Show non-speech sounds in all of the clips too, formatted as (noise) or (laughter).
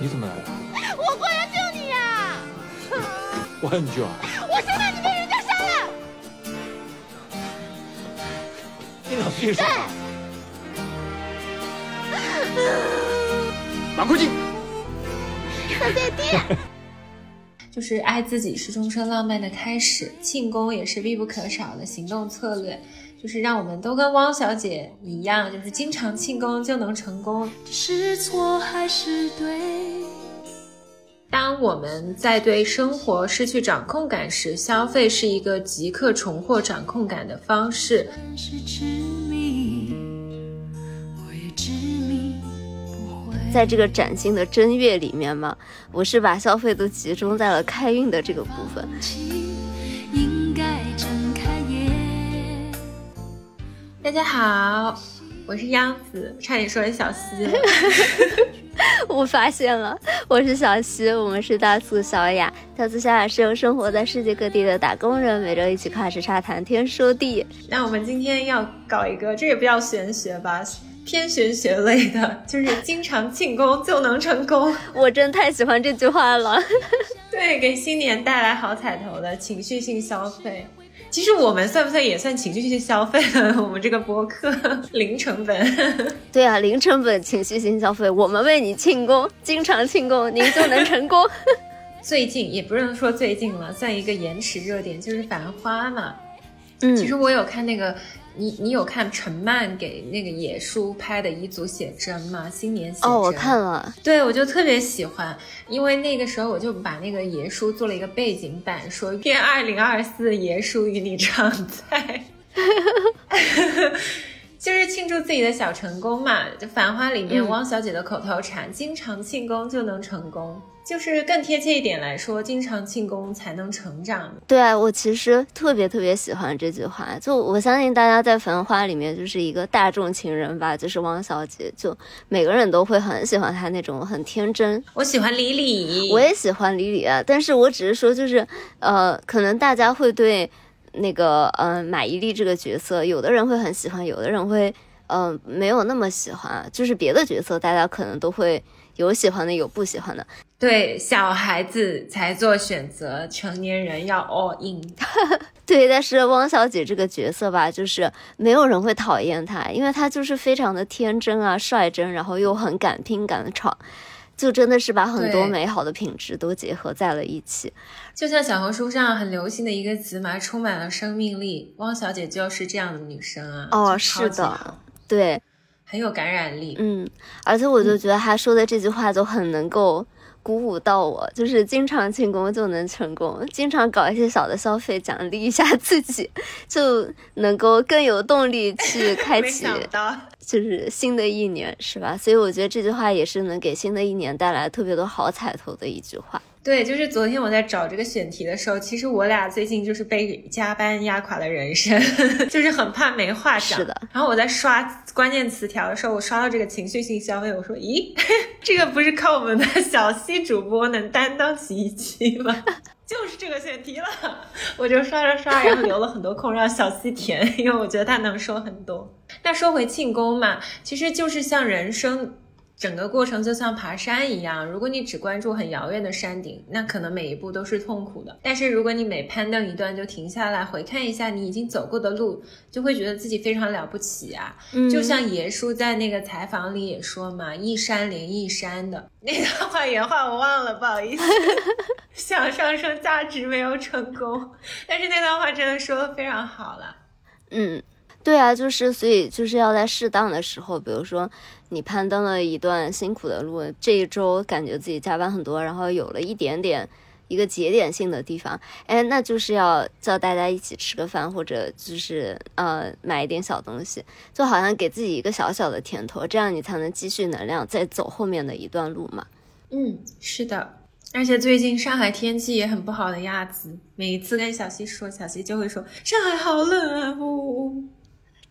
你怎么来了？我过来救你呀！(laughs) 我还有你救啊？我生怕你被人家杀了。你脑子进水了？马快进！小姐弟。(laughs) 就是爱自己是终身浪漫的开始，庆功也是必不可少的行动策略。就是让我们都跟汪小姐一样，就是经常庆功就能成功。是错还是对？当我们在对生活失去掌控感时，消费是一个即刻重获掌控感的方式。在这个崭新的正月里面嘛，我是把消费都集中在了开运的这个部分。大家好，我是央子，差点说成小西了。(laughs) 我发现了，我是小西，我们是大促小雅。大促小雅是由生活在世界各地的打工人每周一起跨时差谈天说地。那我们今天要搞一个，这也不叫玄学吧？偏玄学类的，就是经常庆功就能成功。(laughs) 我真太喜欢这句话了。(laughs) 对，给新年带来好彩头的情绪性消费。其实我们算不算也算情绪性消费了？我们这个播客零成本。(laughs) 对啊，零成本情绪性消费，我们为你庆功，经常庆功，您就能成功。(laughs) 最近也不能说最近了，算一个延迟热点，就是《繁花》嘛。嗯，其实我有看那个。你你有看陈曼给那个野叔拍的一组写真吗？新年写真哦，我看了，对我就特别喜欢，因为那个时候我就把那个野叔做了一个背景板，说愿二零二四野叔与你常在，(laughs) 就是庆祝自己的小成功嘛。就《繁花》里面汪小姐的口头禅，经常庆功就能成功。就是更贴切一点来说，经常庆功才能成长。对啊，我其实特别特别喜欢这句话。就我相信大家在《繁花》里面就是一个大众情人吧，就是汪小姐，就每个人都会很喜欢她那种很天真。我喜欢李李，我也喜欢李李啊。但是我只是说，就是呃，可能大家会对那个嗯马伊琍这个角色，有的人会很喜欢，有的人会嗯没有那么喜欢。就是别的角色，大家可能都会有喜欢的，有不喜欢的。对小孩子才做选择，成年人要 all in。(laughs) 对，但是汪小姐这个角色吧，就是没有人会讨厌她，因为她就是非常的天真啊、率真，然后又很敢拼敢闯，就真的是把很多美好的品质都结合在了一起。就像小红书上很流行的一个词嘛，充满了生命力。汪小姐就是这样的女生啊。哦，是的，对，很有感染力。嗯，而且我就觉得她说的这句话就很能够。鼓舞到我，就是经常庆功就能成功，经常搞一些小的消费奖励一下自己，就能够更有动力 (laughs) 去开启，就是新的一年，是吧？所以我觉得这句话也是能给新的一年带来特别多好彩头的一句话。对，就是昨天我在找这个选题的时候，其实我俩最近就是被加班压垮了人生，(laughs) 就是很怕没话讲。是的。然后我在刷关键词条的时候，我刷到这个情绪性消费，我说：“咦，(laughs) 这个不是靠我们的小西主播能担当起一期吗？” (laughs) 就是这个选题了，我就刷刷刷，然后留了很多空让小西填，因为我觉得他能说很多。那说回庆功嘛，其实就是像人生。整个过程就像爬山一样，如果你只关注很遥远的山顶，那可能每一步都是痛苦的。但是如果你每攀登一段就停下来回看一下你已经走过的路，就会觉得自己非常了不起啊。就像爷叔在那个采访里也说嘛，一山连一山的 (laughs) 那段话原话我忘了，不好意思。(laughs) 想上升价值没有成功，但是那段话真的说的非常好了。嗯。对啊，就是所以就是要在适当的时候，比如说你攀登了一段辛苦的路，这一周感觉自己加班很多，然后有了一点点一个节点性的地方，哎，那就是要叫大家一起吃个饭，或者就是呃买一点小东西，就好像给自己一个小小的甜头，这样你才能积蓄能量，再走后面的一段路嘛。嗯，是的，而且最近上海天气也很不好的样子，每一次跟小溪说，小溪就会说上海好冷啊，呜呜呜。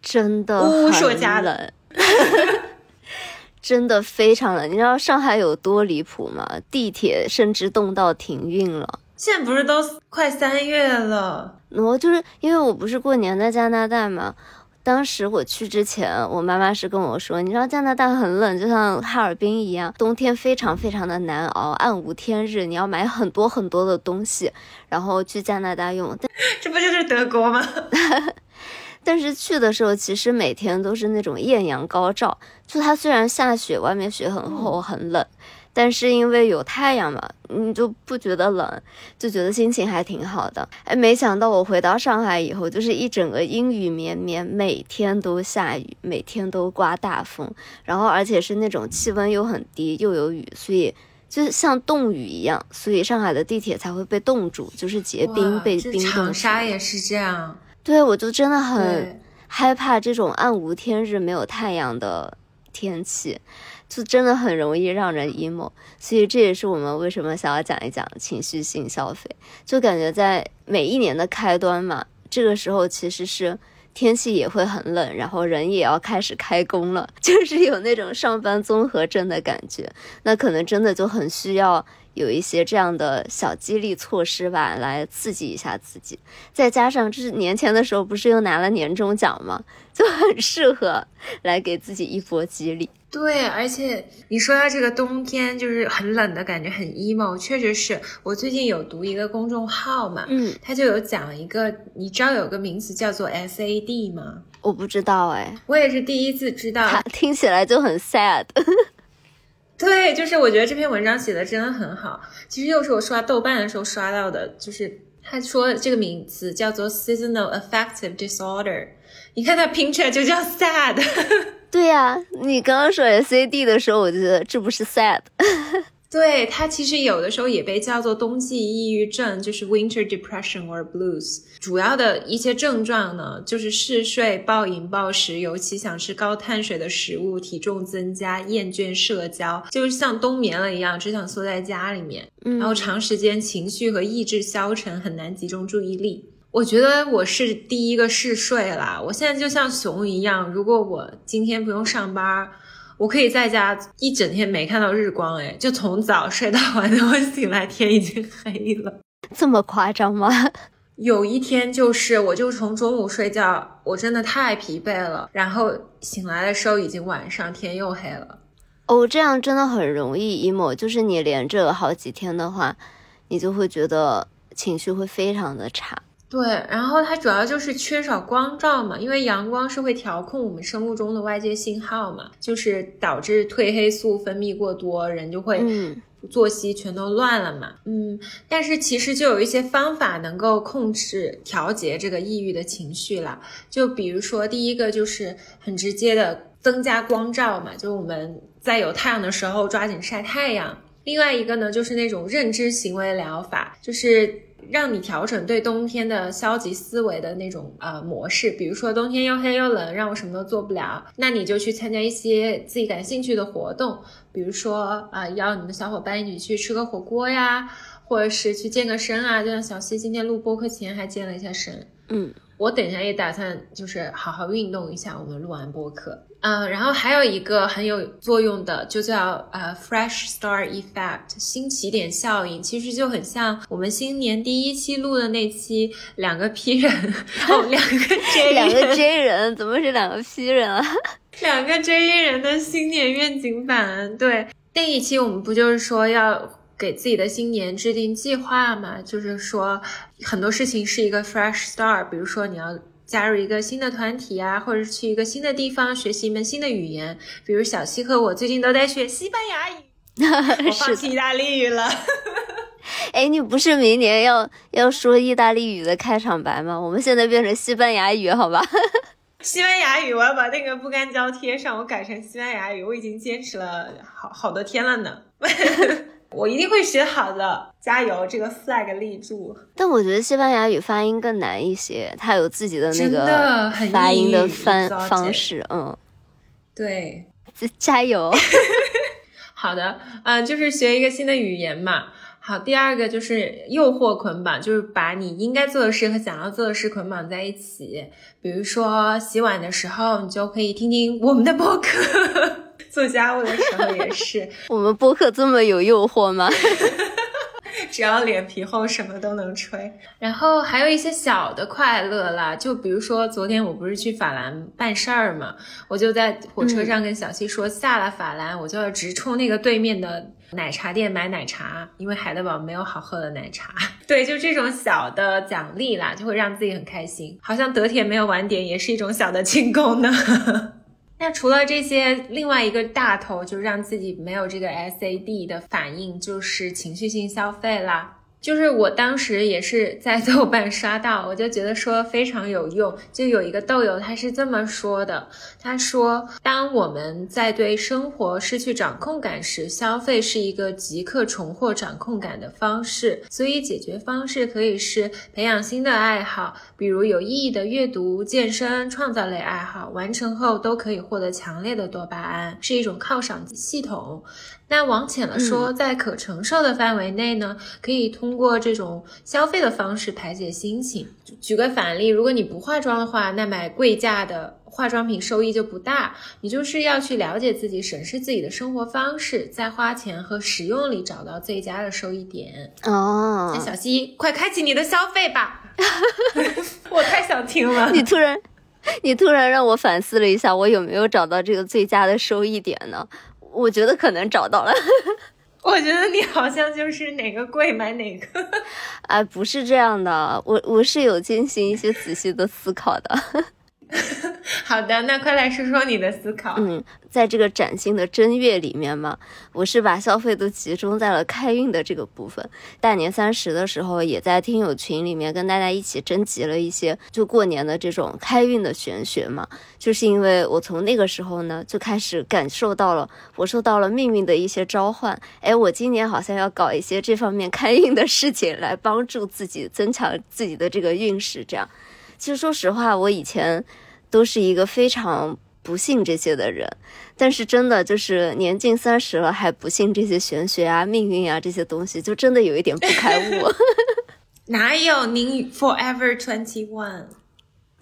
真的很冷，(laughs) 真的非常冷。你知道上海有多离谱吗？地铁甚至冻到停运了。现在不是都快三月了？我就是因为我不是过年在加拿大嘛，当时我去之前，我妈妈是跟我说，你知道加拿大很冷，就像哈尔滨一样，冬天非常非常的难熬，暗无天日，你要买很多很多的东西，然后去加拿大用。但 (laughs) 这不就是德国吗？(laughs) 但是去的时候，其实每天都是那种艳阳高照，就它虽然下雪，外面雪很厚很冷。但是因为有太阳嘛，你就不觉得冷，就觉得心情还挺好的。哎，没想到我回到上海以后，就是一整个阴雨绵绵，每天都下雨，每天都刮大风，然后而且是那种气温又很低，又有雨，所以就是像冻雨一样，所以上海的地铁才会被冻住，就是结冰被冰冻。长沙也是这样。对，我就真的很害怕这种暗无天日、没有太阳的天气。就真的很容易让人 emo，所以这也是我们为什么想要讲一讲情绪性消费。就感觉在每一年的开端嘛，这个时候其实是天气也会很冷，然后人也要开始开工了，(laughs) 就是有那种上班综合症的感觉。那可能真的就很需要有一些这样的小激励措施吧，来刺激一下自己。再加上这是年前的时候不是又拿了年终奖吗？(laughs) 就很适合来给自己一波激励。对，而且你说到这个冬天就是很冷的感觉，很 emo，确实是我最近有读一个公众号嘛，嗯，他就有讲一个，你知道有个名词叫做 SAD 吗？我不知道哎，我也是第一次知道，听起来就很 sad。对，就是我觉得这篇文章写的真的很好。其实又是我刷豆瓣的时候刷到的，就是他说这个名词叫做 seasonal affective disorder，你看它拼出来就叫 sad。对呀，你刚刚说 SAD 的时候，我觉得这不是 sad。对它其实有的时候也被叫做冬季抑郁症，就是 winter depression or blues。主要的一些症状呢，就是嗜睡、暴饮暴食，尤其想吃高碳水的食物，体重增加，厌倦社交，就是像冬眠了一样，只想缩在家里面。嗯，然后长时间情绪和意志消沉，很难集中注意力。我觉得我是第一个嗜睡啦，我现在就像熊一样，如果我今天不用上班，我可以在家一整天没看到日光，哎，就从早睡到晚，等 (laughs) 我醒来天已经黑了，这么夸张吗？(laughs) 有一天就是，我就从中午睡觉，我真的太疲惫了，然后醒来的时候已经晚上，天又黑了。哦，这样真的很容易 emo，就是你连着好几天的话，你就会觉得情绪会非常的差。对，然后它主要就是缺少光照嘛，因为阳光是会调控我们生物钟的外界信号嘛，就是导致褪黑素分泌过多，人就会作息全都乱了嘛。嗯，但是其实就有一些方法能够控制调节这个抑郁的情绪啦，就比如说第一个就是很直接的增加光照嘛，就是我们在有太阳的时候抓紧晒太阳。另外一个呢，就是那种认知行为疗法，就是。让你调整对冬天的消极思维的那种呃模式，比如说冬天又黑又冷，让我什么都做不了，那你就去参加一些自己感兴趣的活动，比如说啊邀你的小伙伴一起去吃个火锅呀，或者是去健个身啊，就像小溪今天录播课前还健了一下身，嗯。我等一下也打算就是好好运动一下。我们录完播客，嗯，然后还有一个很有作用的，就叫呃 fresh start effect 新起点效应，其实就很像我们新年第一期录的那期两个 P 人，哦，两个 J (laughs) 两个 J 人，怎么是两个 P 人啊？(laughs) 两个 J 人的新年愿景版，对，那一期我们不就是说要。给自己的新年制定计划嘛，就是说很多事情是一个 fresh start，比如说你要加入一个新的团体啊，或者是去一个新的地方学习一门新的语言，比如小西和我最近都在学西班牙语，(laughs) 我放弃意大利语了。哎，你不是明年要要说意大利语的开场白吗？我们现在变成西班牙语，好吧？(laughs) 西班牙语，我要把那个不干胶贴上，我改成西班牙语，我已经坚持了好好多天了呢。(laughs) 我一定会学好的，加油！这个 flag 立住。但我觉得西班牙语发音更难一些，它有自己的那个发音的方方式。嗯，对，加油。(laughs) 好的，嗯，就是学一个新的语言嘛。好，第二个就是诱惑捆绑，就是把你应该做的事和想要做的事捆绑在一起。比如说洗碗的时候，你就可以听听我们的播客。做家务的时候也是，(laughs) 我们播客这么有诱惑吗？(laughs) 只要脸皮厚，什么都能吹。然后还有一些小的快乐啦，就比如说昨天我不是去法兰办事儿嘛，我就在火车上跟小西说，下了法兰我就要直冲那个对面的奶茶店买奶茶，因为海德堡没有好喝的奶茶。(laughs) 对，就这种小的奖励啦，就会让自己很开心，好像德铁没有晚点也是一种小的庆功呢。那除了这些，另外一个大头就让自己没有这个 SAD 的反应，就是情绪性消费啦。就是我当时也是在豆瓣刷到，我就觉得说非常有用。就有一个豆友他是这么说的，他说：当我们在对生活失去掌控感时，消费是一个即刻重获掌控感的方式。所以解决方式可以是培养新的爱好，比如有意义的阅读、健身、创造类爱好，完成后都可以获得强烈的多巴胺，是一种犒赏系统。那往浅了说，在可承受的范围内呢，可以通过这种消费的方式排解心情。举个反例，如果你不化妆的话，那买贵价的化妆品收益就不大。你就是要去了解自己，审视自己的生活方式，在花钱和使用里找到最佳的收益点。哦，那小西，快开启你的消费吧！(laughs) 我太想听了。你突然，你突然让我反思了一下，我有没有找到这个最佳的收益点呢？我觉得可能找到了，(laughs) 我觉得你好像就是哪个贵买哪个，(laughs) 哎，不是这样的，我我是有进行一些仔细的思考的。(laughs) 好的，那快来说说你的思考。嗯，在这个崭新的正月里面嘛，我是把消费都集中在了开运的这个部分。大年三十的时候，也在听友群里面跟大家一起征集了一些就过年的这种开运的玄学嘛。就是因为我从那个时候呢，就开始感受到了我受到了命运的一些召唤。哎，我今年好像要搞一些这方面开运的事情，来帮助自己增强自己的这个运势，这样。其实说实话，我以前都是一个非常不信这些的人，但是真的就是年近三十了还不信这些玄学啊、命运啊这些东西，就真的有一点不开悟。(laughs) 哪有您 forever twenty one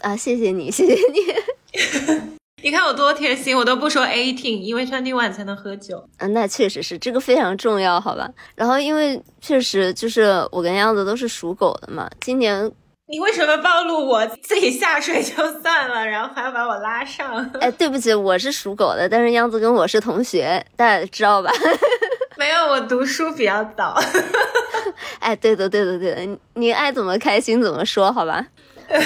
啊？谢谢你，谢谢你。(laughs) 你看我多贴心，我都不说 eighteen，因为 twenty one 才能喝酒。嗯，那确实是这个非常重要，好吧？然后因为确实就是我跟样子都是属狗的嘛，今年。你为什么暴露我自己下水就算了，然后还要把我拉上？(laughs) 哎，对不起，我是属狗的，但是样子跟我是同学，大家知道吧？(laughs) 没有，我读书比较早。(laughs) 哎，对的，对的，对的，你爱怎么开心怎么说，好吧？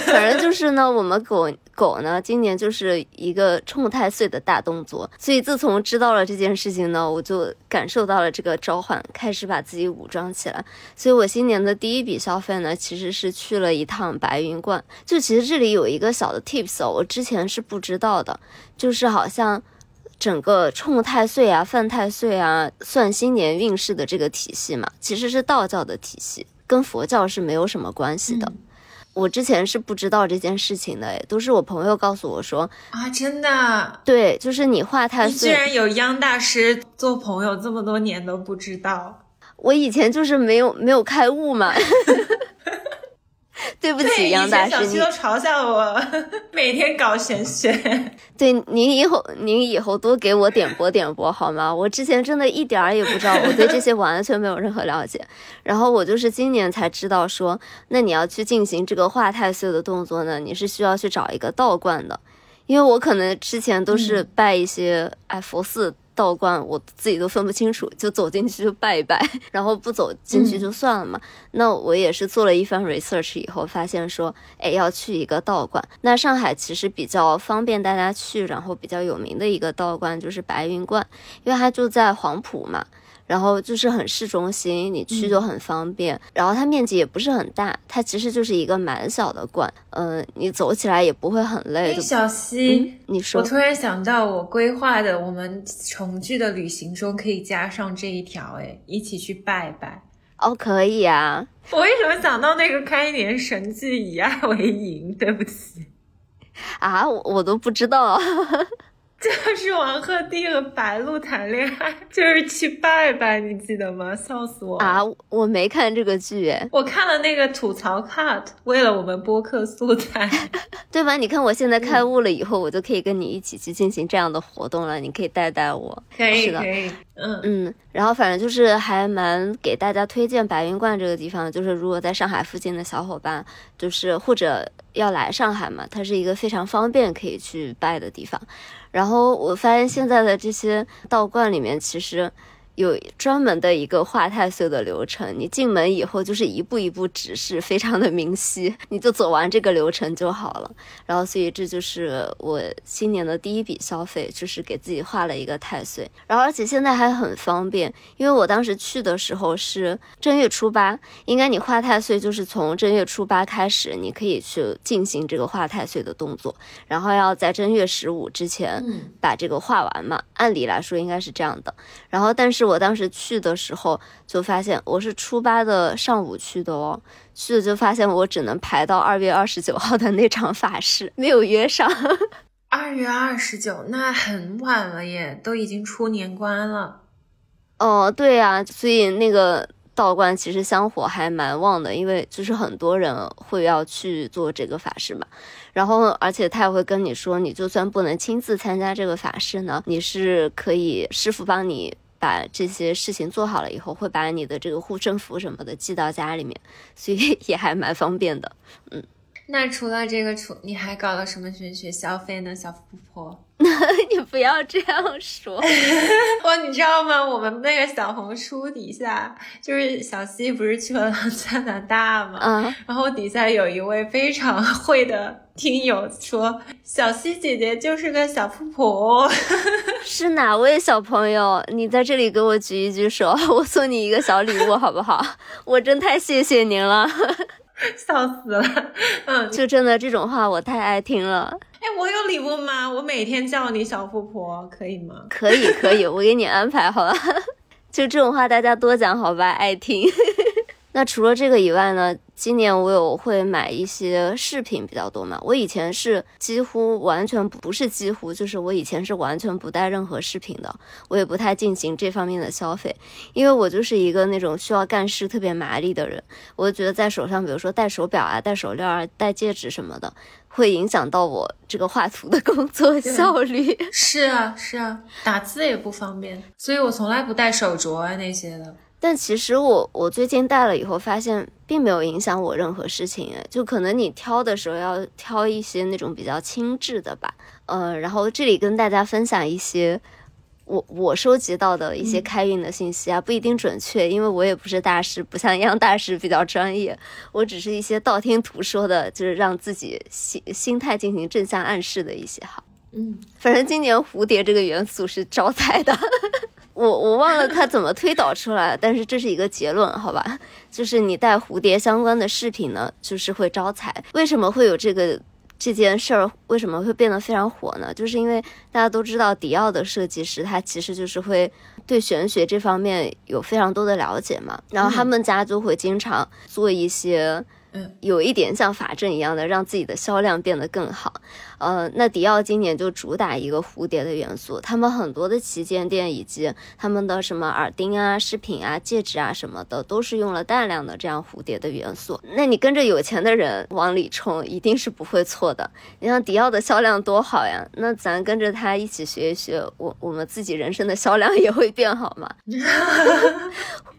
反正就是呢，我们狗狗呢，今年就是一个冲太岁的大动作，所以自从知道了这件事情呢，我就感受到了这个召唤，开始把自己武装起来。所以我新年的第一笔消费呢，其实是去了一趟白云观。就其实这里有一个小的 tips 哦，我之前是不知道的，就是好像整个冲太岁啊、犯太岁啊、算新年运势的这个体系嘛，其实是道教的体系，跟佛教是没有什么关系的。我之前是不知道这件事情的，哎，都是我朋友告诉我说啊，真的，对，就是你画太岁，居然有央大师做朋友这么多年都不知道，我以前就是没有没有开悟嘛。(laughs) 对不起，杨大师，你都嘲笑我每天搞玄学。(laughs) 对，您以后您以后多给我点播点播好吗？我之前真的一点儿也不知道，我对这些完全没有任何了解。然后我就是今年才知道说，那你要去进行这个化太岁的动作呢，你是需要去找一个道观的，因为我可能之前都是拜一些哎佛寺。道观我自己都分不清楚，就走进去就拜一拜，(laughs) 然后不走进去就算了嘛。那我也是做了一番 research 以后，发现说，哎，要去一个道观。那上海其实比较方便大家去，然后比较有名的一个道观就是白云观，因为它就在黄埔嘛。然后就是很市中心，你去就很方便。然后它面积也不是很大，它其实就是一个蛮小的馆。嗯，你走起来也不会很累。小溪，你说，我突然想到，我规划的我们重聚的旅行中可以加上这一条，哎，一起去拜拜。哦，可以啊。我为什么想到那个开年神剧以爱为营？对不起。啊，我我都不知道。(laughs) 就是王鹤棣和白鹿谈恋爱，就是去拜拜，你记得吗？笑死我啊！我没看这个剧，哎，我看了那个吐槽 cut，为了我们播客素材，(laughs) 对吧？你看我现在开悟了以后，我就可以跟你一起去进行这样的活动了，你可以带带我。可以，可以。嗯，然后反正就是还蛮给大家推荐白云观这个地方，就是如果在上海附近的小伙伴，就是或者要来上海嘛，它是一个非常方便可以去拜的地方。然后我发现现在的这些道观里面，其实。有专门的一个画太岁的流程，你进门以后就是一步一步指示，非常的明晰，你就走完这个流程就好了。然后，所以这就是我新年的第一笔消费，就是给自己画了一个太岁。然后，而且现在还很方便，因为我当时去的时候是正月初八，应该你画太岁就是从正月初八开始，你可以去进行这个画太岁的动作，然后要在正月十五之前把这个画完嘛。按理来说应该是这样的。然后，但是。是我当时去的时候就发现，我是初八的上午去的哦，去了就发现我只能排到二月二十九号的那场法事，没有约上。(laughs) 二月二十九，那很晚了耶，都已经出年关了。哦，对呀，所以那个道观其实香火还蛮旺的，因为就是很多人会要去做这个法事嘛。然后，而且他也会跟你说，你就算不能亲自参加这个法事呢，你是可以师傅帮你。把这些事情做好了以后，会把你的这个护身符什么的寄到家里面，所以 (laughs) 也还蛮方便的。嗯，那除了这个，除你还搞了什么玄学消费呢，小富婆？(laughs) 你不要这样说，(laughs) 哇你知道吗？我们那个小红书底下，就是小西不是去了 (laughs) 加拿大吗？嗯，然后底下有一位非常会的听友说，小西姐姐就是个小富婆。是哪位小朋友？你在这里给我举一举手，我送你一个小礼物，好不好？我真太谢谢您了。(laughs) 笑死了，嗯，就真的这种话我太爱听了。哎，我有礼物吗？我每天叫你小富婆，可以吗？可以，可以，我给你安排好了。(laughs) 就这种话，大家多讲好吧，爱听。那除了这个以外呢？今年我有会买一些饰品比较多嘛。我以前是几乎完全不是几乎，就是我以前是完全不带任何饰品的，我也不太进行这方面的消费，因为我就是一个那种需要干事特别麻利的人。我就觉得在手上，比如说戴手表啊、戴手链啊、戴戒指什么的，会影响到我这个画图的工作效率。是啊，是啊，打字也不方便，所以我从来不戴手镯啊那些的。但其实我我最近戴了以后，发现并没有影响我任何事情，哎，就可能你挑的时候要挑一些那种比较轻质的吧，呃，然后这里跟大家分享一些我我收集到的一些开运的信息啊，不一定准确，因为我也不是大师，不像杨大师比较专业，我只是一些道听途说的，就是让自己心心态进行正向暗示的一些哈，嗯，反正今年蝴蝶这个元素是招财的。我我忘了他怎么推导出来，但是这是一个结论，好吧？就是你戴蝴蝶相关的饰品呢，就是会招财。为什么会有这个这件事儿？为什么会变得非常火呢？就是因为大家都知道，迪奥的设计师他其实就是会对玄学这方面有非常多的了解嘛，然后他们家就会经常做一些。嗯，有一点像法阵一样的，让自己的销量变得更好。呃，那迪奥今年就主打一个蝴蝶的元素，他们很多的旗舰店以及他们的什么耳钉啊、饰品啊、戒指啊什么的，都是用了大量的这样蝴蝶的元素。那你跟着有钱的人往里冲，一定是不会错的。你像迪奥的销量多好呀，那咱跟着他一起学一学，我我们自己人生的销量也会变好嘛。(laughs)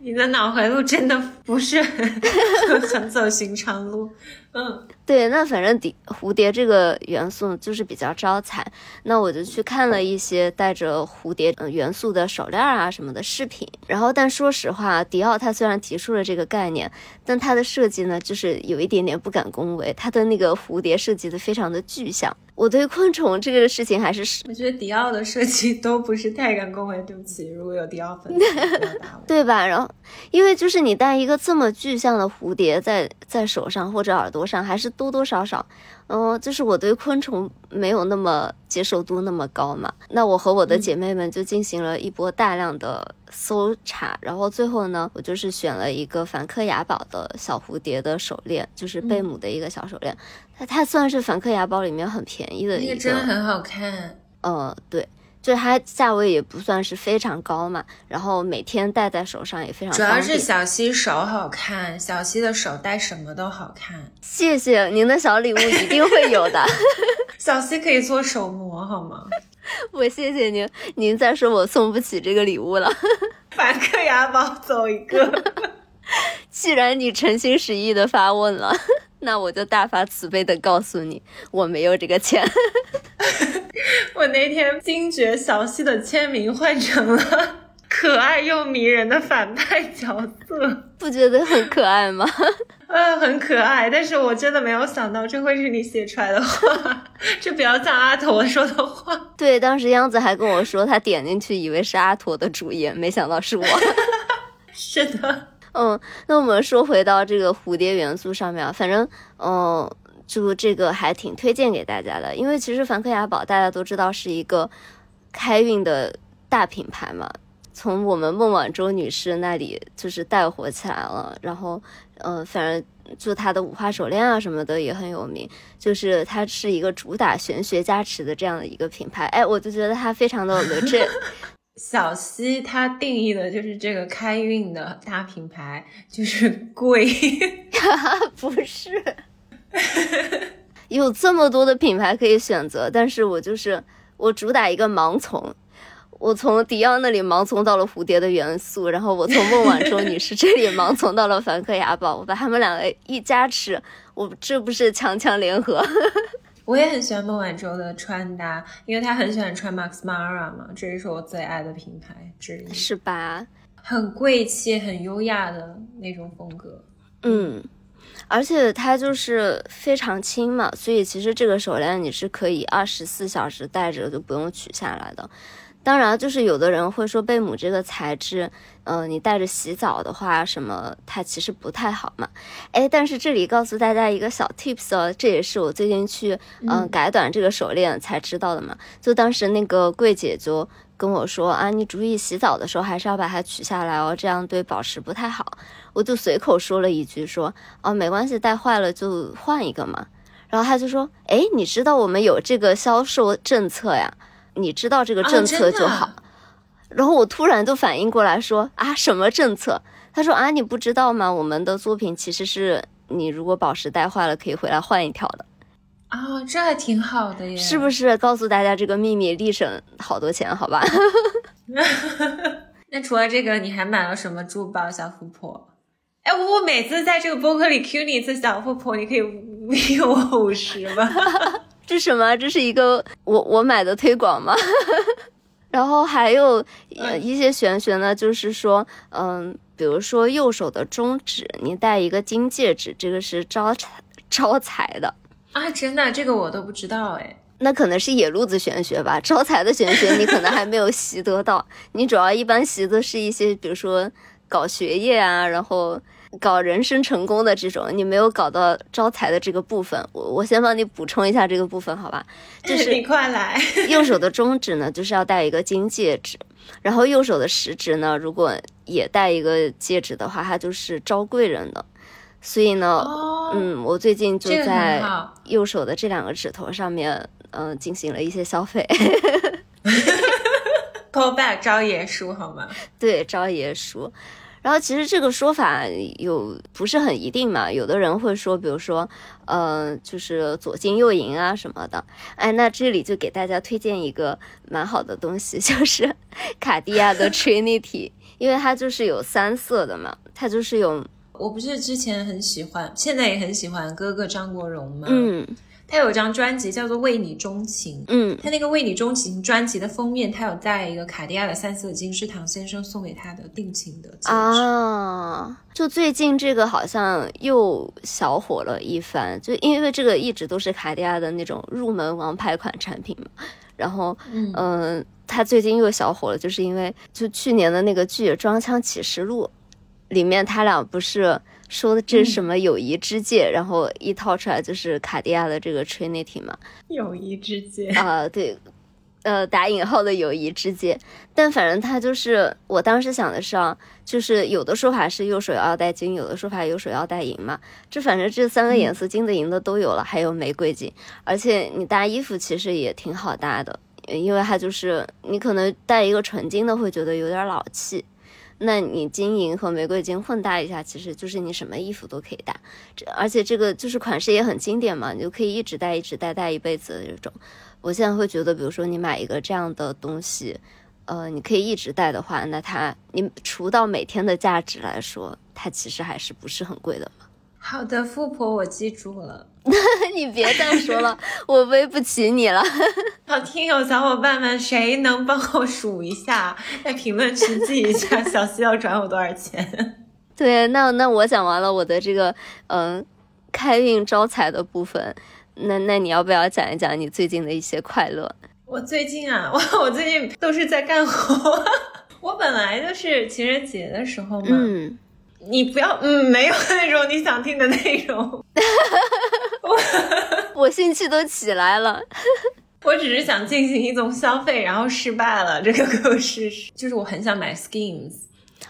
你的脑回路真的不是 (laughs) 很走寻常路，嗯，对，那反正蝶蝴蝶这个元素就是比较招财，那我就去看了一些带着蝴蝶元素的手链啊什么的饰品，然后但说实话，迪奥它虽然提出了这个概念，但它的设计呢，就是有一点点不敢恭维，它的那个蝴蝶设计的非常的具象。我对昆虫这个事情还是，我觉得迪奥的设计都不是太敢恭维。对不起，如果有迪奥粉 (laughs) 对吧？然后，因为就是你戴一个这么具象的蝴蝶在在手上或者耳朵上，还是多多少少。嗯，就是我对昆虫没有那么接受度那么高嘛，那我和我的姐妹们就进行了一波大量的搜查，然后最后呢，我就是选了一个梵克雅宝的小蝴蝶的手链，就是贝母的一个小手链，它它算是梵克雅宝里面很便宜的一个，真的很好看。嗯，对。就它价位也不算是非常高嘛，然后每天戴在手上也非常。主要是小溪手好看，小溪的手戴什么都好看。谢谢您的小礼物，一定会有的。(laughs) 小溪可以做手模好吗？(laughs) 我谢谢您，您再说我送不起这个礼物了。梵克雅宝走一个。(laughs) 既然你诚心实意的发问了，那我就大发慈悲的告诉你，我没有这个钱。(laughs) 我那天惊觉小溪的签名换成了可爱又迷人的反派角色，(laughs) 不觉得很可爱吗？(laughs) 呃，很可爱，但是我真的没有想到这会是你写出来的话，这比较像阿驼说的话。对，当时央子还跟我说，他点进去以为是阿驼的主页，没想到是我。是的，嗯，那我们说回到这个蝴蝶元素上面，反正，嗯，就这个还挺推荐给大家的，因为其实梵克雅宝大家都知道是一个开运的大品牌嘛。从我们孟晚舟女士那里就是带火起来了，然后，呃，反正就她的五花手链啊什么的也很有名，就是它是一个主打玄学加持的这样的一个品牌。哎，我就觉得它非常 (laughs) 的 legit。小溪它定义的就是这个开运的大品牌，就是贵，(laughs) (laughs) 不是，(laughs) 有这么多的品牌可以选择，但是我就是我主打一个盲从。我从迪奥那里盲从到了蝴蝶的元素，然后我从孟晚舟女士这里盲从到了梵克雅宝，我把他们两个一加持，我这不是强强联合？(laughs) 我也很喜欢孟晚舟的穿搭，因为她很喜欢穿 Max Mara 嘛，这也是我最爱的品牌之一，是吧？很贵气、很优雅的那种风格。嗯，而且它就是非常轻嘛，所以其实这个手链你是可以二十四小时戴着，就不用取下来的。当然，就是有的人会说贝母这个材质，嗯，你带着洗澡的话，什么它其实不太好嘛。哎，但是这里告诉大家一个小 tips 哦，这也是我最近去嗯改短这个手链才知道的嘛。就当时那个柜姐就跟我说啊，你注意洗澡的时候还是要把它取下来哦，这样对宝石不太好。我就随口说了一句说，哦，没关系，戴坏了就换一个嘛。然后他就说，哎，你知道我们有这个销售政策呀？你知道这个政策就好，然后我突然就反应过来说啊，什么政策？他说啊，你不知道吗？我们的作品其实是你如果宝石戴坏了，可以回来换一条的。啊，这还挺好的耶，是不是？告诉大家这个秘密，立省好多钱，好吧？(laughs) 那除了这个，你还买了什么珠宝，小富婆？哎，我我每次在这个播客里 Q 你一次小富婆，你可以 V 我五十吗？(laughs) 这什么？这是一个我我买的推广吗？(laughs) 然后还有一些玄学呢，就是说，嗯，比如说右手的中指，你戴一个金戒指，这个是招财招财的啊！真的，这个我都不知道哎。那可能是野路子玄学吧，招财的玄学你可能还没有习得到，你主要一般习的是一些，比如说搞学业啊，然后。搞人生成功的这种，你没有搞到招财的这个部分，我我先帮你补充一下这个部分，好吧？就是 (laughs) 你快来。右手的中指呢，就是要戴一个金戒指，然后右手的食指呢，如果也戴一个戒指的话，它就是招贵人的。所以呢，嗯，我最近就在右手的这两个指头上面，嗯，进行了一些消费。(laughs) (laughs) Call back 招爷叔好吗？对，招爷叔。然后其实这个说法有不是很一定嘛，有的人会说，比如说，呃，就是左金右银啊什么的。哎，那这里就给大家推荐一个蛮好的东西，(laughs) 就是卡地亚的 Trinity，因为它就是有三色的嘛，它就是有。我不是之前很喜欢，现在也很喜欢哥哥张国荣吗？嗯。他有一张专辑叫做《为你钟情》，嗯，他那个《为你钟情》专辑的封面，他有带一个卡地亚的三色金，是唐先生送给他的定情的戒指啊。就最近这个好像又小火了一番，就因为这个一直都是卡地亚的那种入门王牌款产品嘛。然后，嗯，他最近又小火了，就是因为就去年的那个剧《装腔启示录》里面，他俩不是。说的这是什么友谊之戒，然后一套出来就是卡地亚的这个 Trinity 嘛？友谊之戒啊，对，呃，打引号的友谊之戒。但反正他就是，我当时想的是啊，就是有的说法是右手要戴金，有的说法右手要戴银嘛。这反正这三个颜色，金的、银的都有了，还有玫瑰金。而且你搭衣服其实也挺好搭的，因为它就是你可能戴一个纯金的会觉得有点老气。那你金银和玫瑰金混搭一下，其实就是你什么衣服都可以搭，这而且这个就是款式也很经典嘛，你就可以一直戴一直戴戴一辈子的这种。我现在会觉得，比如说你买一个这样的东西，呃，你可以一直戴的话，那它你除到每天的价值来说，它其实还是不是很贵的嘛。好的，富婆，我记住了。(laughs) 你别再说了，我背不起你了。(laughs) 好，听友小伙伴们，谁能帮我数一下，在评论区记一下，(laughs) 小西要转我多少钱？对，那那我讲完了我的这个嗯开运招财的部分，那那你要不要讲一讲你最近的一些快乐？我最近啊，我我最近都是在干活。我本来就是情人节的时候嘛，嗯，你不要嗯，没有那种你想听的内容。(laughs) 我兴趣都起来了。(laughs) 我只是想进行一种消费，然后失败了。这个故事就是我很想买 Skims。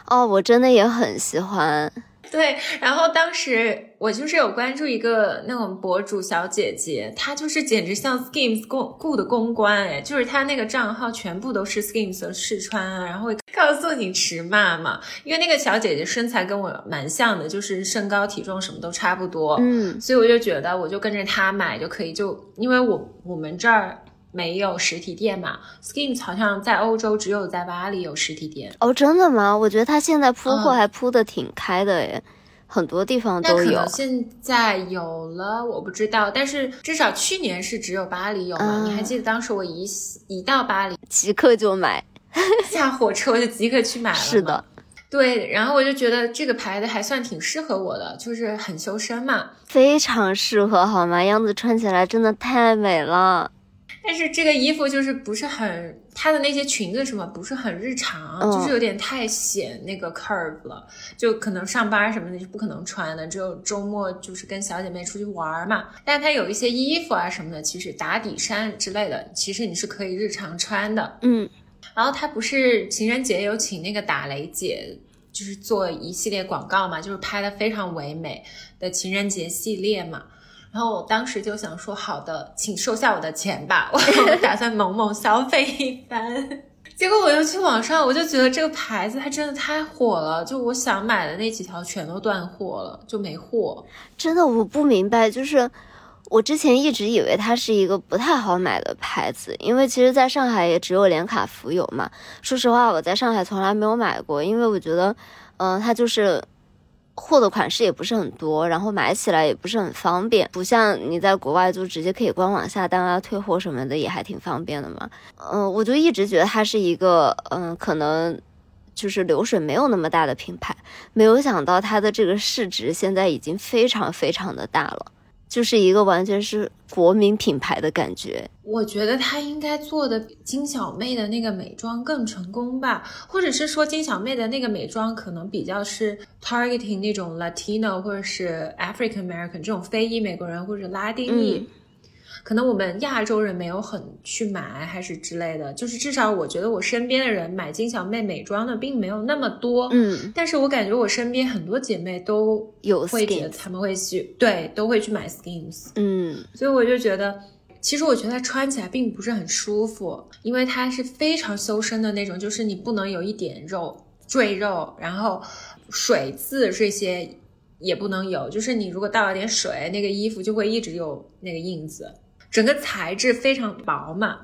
哦，我真的也很喜欢。对，然后当时我就是有关注一个那种博主小姐姐，她就是简直像 Skims 公雇的公关哎，就是她那个账号全部都是 Skims 的试穿啊，然后会告诉你尺码嘛。因为那个小姐姐身材跟我蛮像的，就是身高体重什么都差不多，嗯，所以我就觉得我就跟着她买就可以，就因为我我们这儿。没有实体店嘛？Skims 好像在欧洲只有在巴黎有实体店哦，真的吗？我觉得它现在铺货还铺的挺开的诶，很多地方都有。现在有了，我不知道，但是至少去年是只有巴黎有嘛？你还记得当时我一一到巴黎，(laughs) 即刻就买，(laughs) 下火车我就即刻去买了。是的，对，然后我就觉得这个牌子还算挺适合我的，就是很修身嘛，非常适合，好吗？样子穿起来真的太美了。但是这个衣服就是不是很，它的那些裙子什么不是很日常，就是有点太显那个 curve 了，就可能上班什么的是不可能穿的，只有周末就是跟小姐妹出去玩嘛。但它有一些衣服啊什么的，其实打底衫之类的，其实你是可以日常穿的。嗯，然后它不是情人节有请那个打雷姐，就是做一系列广告嘛，就是拍的非常唯美的情人节系列嘛。然后我当时就想说，好的，请收下我的钱吧，我 (laughs) 打算猛猛消费一番。结果我又去网上，我就觉得这个牌子它真的太火了，就我想买的那几条全都断货了，就没货。真的我不明白，就是我之前一直以为它是一个不太好买的牌子，因为其实在上海也只有连卡福有嘛。说实话，我在上海从来没有买过，因为我觉得，嗯，它就是。货的款式也不是很多，然后买起来也不是很方便，不像你在国外就直接可以官网下单啊、退货什么的也还挺方便的嘛。嗯，我就一直觉得它是一个嗯，可能就是流水没有那么大的品牌，没有想到它的这个市值现在已经非常非常的大了。就是一个完全是国民品牌的感觉。我觉得他应该做的比金小妹的那个美妆更成功吧，或者是说金小妹的那个美妆可能比较是 targeting 那种 Latino 或者是 African American 这种非裔美国人或者拉丁裔。可能我们亚洲人没有很去买，还是之类的，就是至少我觉得我身边的人买金小妹美妆的并没有那么多，嗯，但是我感觉我身边很多姐妹都有会觉得他们会去，对，都会去买 Skims，嗯，所以我就觉得，其实我觉得它穿起来并不是很舒服，因为它是非常修身的那种，就是你不能有一点肉赘肉，然后水渍这些也不能有，就是你如果倒了点水，那个衣服就会一直有那个印子。整个材质非常饱满，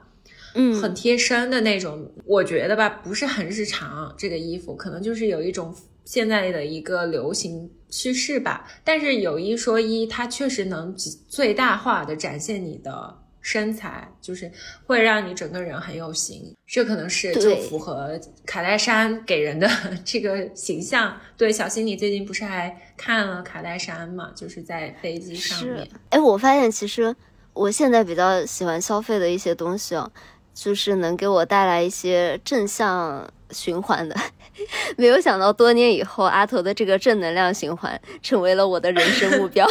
嗯，很贴身的那种，我觉得吧，不是很日常。这个衣服可能就是有一种现在的一个流行趋势吧。但是有一说一，它确实能最大化的展现你的身材，就是会让你整个人很有型。这可能是就符合卡戴珊给人的 (laughs) 这个形象。对，小新，你最近不是还看了卡戴珊嘛？就是在飞机上面。哎，我发现其实。我现在比较喜欢消费的一些东西哦，就是能给我带来一些正向循环的。(laughs) 没有想到多年以后，阿头的这个正能量循环成为了我的人生目标，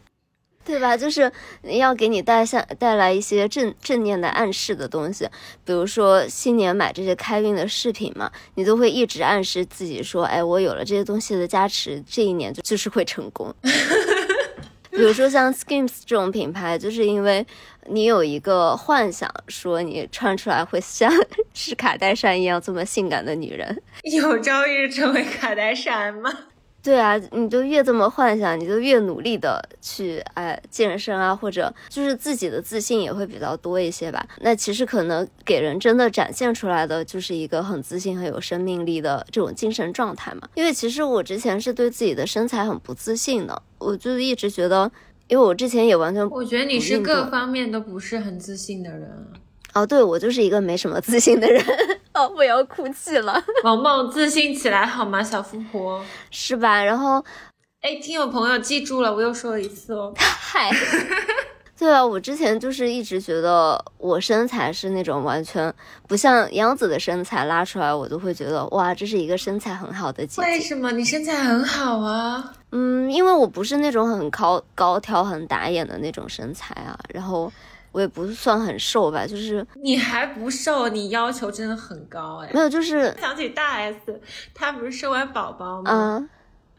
(laughs) 对吧？就是要给你带下带来一些正正念的暗示的东西，比如说新年买这些开运的饰品嘛，你都会一直暗示自己说，哎，我有了这些东西的加持，这一年就就是会成功。(laughs) 比如说像 Skims 这种品牌，就是因为你有一个幻想，说你穿出来会像是卡戴珊一样这么性感的女人，有朝一日成为卡戴珊吗？对啊，你就越这么幻想，你就越努力的去哎健身啊，或者就是自己的自信也会比较多一些吧。那其实可能给人真的展现出来的就是一个很自信、很有生命力的这种精神状态嘛。因为其实我之前是对自己的身材很不自信的，我就一直觉得，因为我之前也完全我觉得你是各方面都不是很自信的人。哦，对我就是一个没什么自信的人。(laughs) 哦，我要哭泣了。萌萌，自信起来好吗，小富婆？是吧？然后，哎，听友朋友记住了，我又说了一次哦。(laughs) 嗨，(laughs) 对啊，我之前就是一直觉得我身材是那种完全不像杨子的身材，拉出来我都会觉得哇，这是一个身材很好的姐姐。为什么你身材很好啊？嗯，因为我不是那种很高高挑、很打眼的那种身材啊，然后。我也不算很瘦吧，就是你还不瘦，你要求真的很高哎。没有，就是想起大 S，她不是生完宝宝吗？嗯，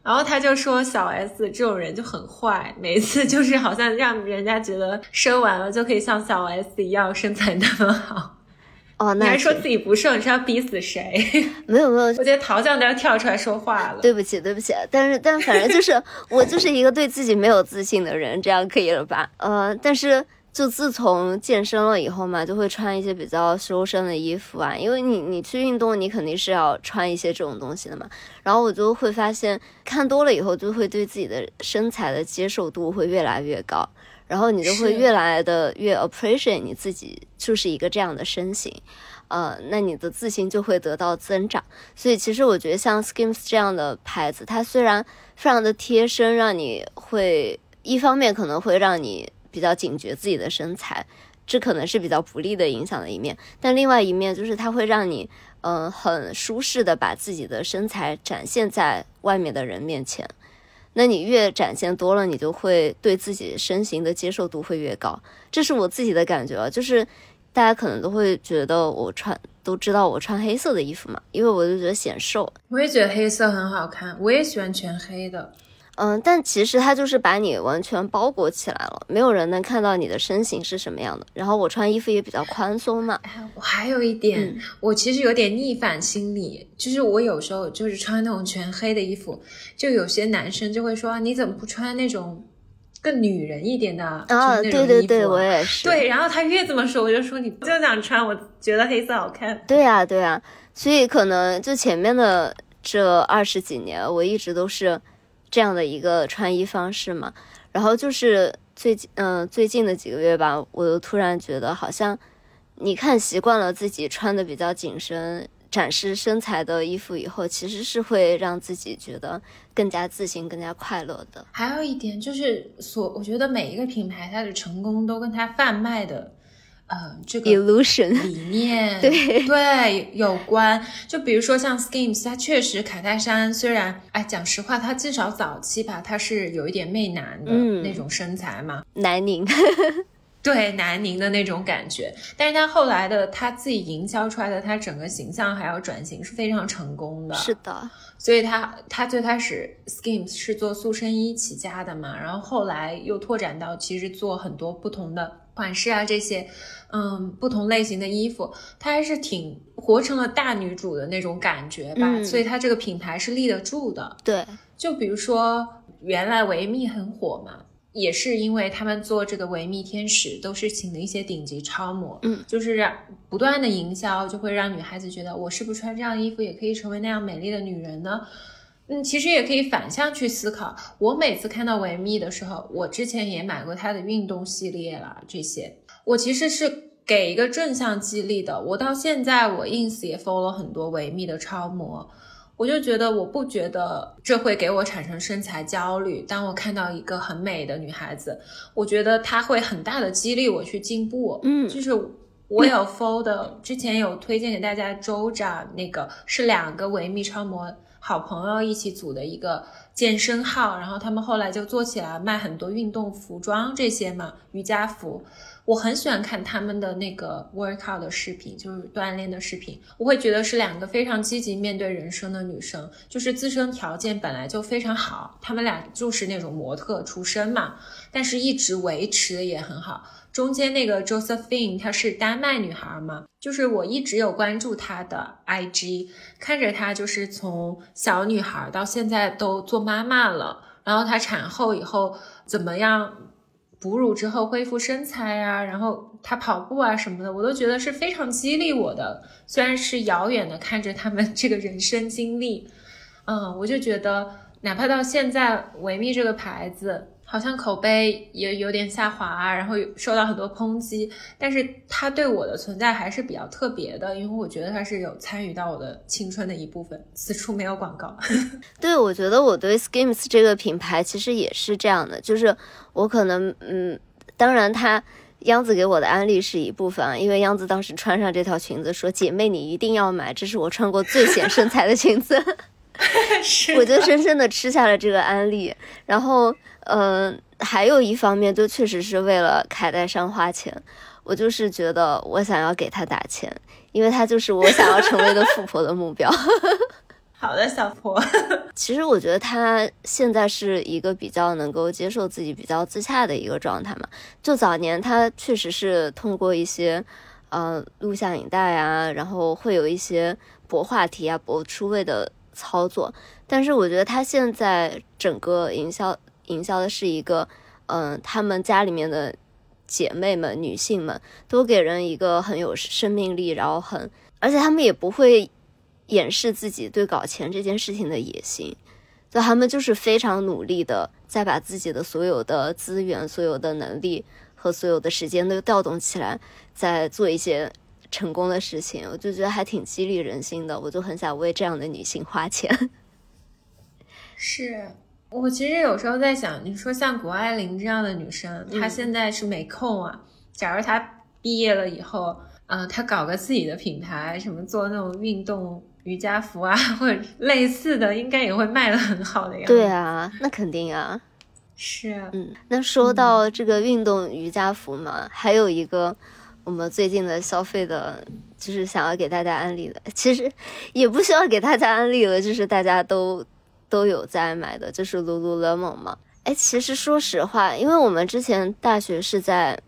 然后他就说小 S 这种人就很坏，每次就是好像让人家觉得生完了就可以像小 S 一样身材那么好。哦，(laughs) 那你还说自己不瘦，你是要逼死谁？没 (laughs) 有没有，我觉得陶酱都要跳出来说话了。对不起对不起，但是但反正就是我就是一个对自己没有自信的人，这样可以了吧？呃，但是。就自从健身了以后嘛，就会穿一些比较修身的衣服啊，因为你你去运动，你肯定是要穿一些这种东西的嘛。然后我就会发现，看多了以后，就会对自己的身材的接受度会越来越高，然后你就会越来的越 appreciate 你自己就是一个这样的身形，呃，那你的自信就会得到增长。所以其实我觉得像 Skims 这样的牌子，它虽然非常的贴身，让你会一方面可能会让你。比较警觉自己的身材，这可能是比较不利的影响的一面。但另外一面就是它会让你，嗯，很舒适的把自己的身材展现在外面的人面前。那你越展现多了，你就会对自己身形的接受度会越高。这是我自己的感觉啊，就是大家可能都会觉得我穿都知道我穿黑色的衣服嘛，因为我就觉得显瘦。我也觉得黑色很好看，我也喜欢全黑的。嗯，但其实它就是把你完全包裹起来了，没有人能看到你的身形是什么样的。然后我穿衣服也比较宽松嘛。我还有一点，我其实有点逆反心理，就是我有时候就是穿那种全黑的衣服，就有些男生就会说你怎么不穿那种更女人一点的啊？对对对，我也是。对，然后他越这么说，我就说你就想穿，我觉得黑色好看。对呀对呀，所以可能就前面的这二十几年，我一直都是。这样的一个穿衣方式嘛，然后就是最近，嗯，最近的几个月吧，我又突然觉得好像，你看习惯了自己穿的比较紧身、展示身材的衣服以后，其实是会让自己觉得更加自信、更加快乐的。还有一点就是，所我觉得每一个品牌它的成功都跟它贩卖的。呃，这个 illusion 理念 (laughs) 对对。有关，就比如说像 Skims，它确实卡戴珊虽然，哎，讲实话，它至少早期吧，它是有一点媚男的那种身材嘛，南宁，(laughs) (laughs) 对南宁的那种感觉，但是它后来的他自己营销出来的，它整个形象还有转型是非常成功的，是的，所以它它最开始 Skims 是做塑身衣起家的嘛，然后后来又拓展到其实做很多不同的。款式啊，这些，嗯，不同类型的衣服，它还是挺活成了大女主的那种感觉吧，所以它这个品牌是立得住的。对，就比如说原来维密很火嘛，也是因为他们做这个维密天使都是请的一些顶级超模，嗯，就是让不断的营销，就会让女孩子觉得我是不是穿这样衣服也可以成为那样美丽的女人呢？嗯，其实也可以反向去思考。我每次看到维密的时候，我之前也买过它的运动系列啦，这些我其实是给一个正向激励的。我到现在我 ins 也 follow 了很多维密的超模，我就觉得我不觉得这会给我产生身材焦虑。当我看到一个很美的女孩子，我觉得她会很大的激励我去进步。嗯，就是我有 follow，之前有推荐给大家周长那个是两个维密超模。好朋友一起组的一个健身号，然后他们后来就做起来卖很多运动服装这些嘛，瑜伽服。我很喜欢看他们的那个 workout 的视频，就是锻炼的视频。我会觉得是两个非常积极面对人生的女生，就是自身条件本来就非常好，她们俩就是那种模特出身嘛，但是一直维持的也很好。中间那个 Josephine，她是丹麦女孩嘛，就是我一直有关注她的 IG，看着她就是从小女孩到现在都做妈妈了，然后她产后以后怎么样？哺乳之后恢复身材呀，然后她跑步啊什么的，我都觉得是非常激励我的。虽然是遥远的看着他们这个人生经历，嗯，我就觉得哪怕到现在，维密这个牌子。好像口碑也有点下滑，然后受到很多抨击，但是他对我的存在还是比较特别的，因为我觉得他是有参与到我的青春的一部分。此处没有广告。(laughs) 对，我觉得我对 Skims 这个品牌其实也是这样的，就是我可能，嗯，当然他央子给我的安利是一部分，因为央子当时穿上这条裙子说：“姐妹，你一定要买，这是我穿过最显身材的裙子。(laughs) ” (laughs) 我就深深的吃下了这个安利，然后。嗯，还有一方面，就确实是为了凯戴珊花钱。我就是觉得我想要给他打钱，因为他就是我想要成为的富婆的目标。(laughs) 好的，小婆。(laughs) 其实我觉得他现在是一个比较能够接受自己、比较自洽的一个状态嘛。就早年他确实是通过一些呃录像影带啊，然后会有一些博话题啊、博出位的操作。但是我觉得他现在整个营销。营销的是一个，嗯，他们家里面的姐妹们、女性们都给人一个很有生命力，然后很，而且他们也不会掩饰自己对搞钱这件事情的野心，就他们就是非常努力的在把自己的所有的资源、所有的能力和所有的时间都调动起来，在做一些成功的事情。我就觉得还挺激励人心的，我就很想为这样的女性花钱。(laughs) 是。我其实有时候在想，你说像谷爱凌这样的女生，她现在是没空啊。假如她毕业了以后，啊，她搞个自己的品牌，什么做那种运动瑜伽服啊，或者类似的，应该也会卖的很好的呀。对啊，那肯定啊。是，嗯，那说到这个运动瑜伽服嘛，还有一个我们最近的消费的，就是想要给大家安利的，其实也不需要给大家安利了，就是大家都。都有在买的，就是 lululemon 嘛。哎，其实说实话，因为我们之前大学是在。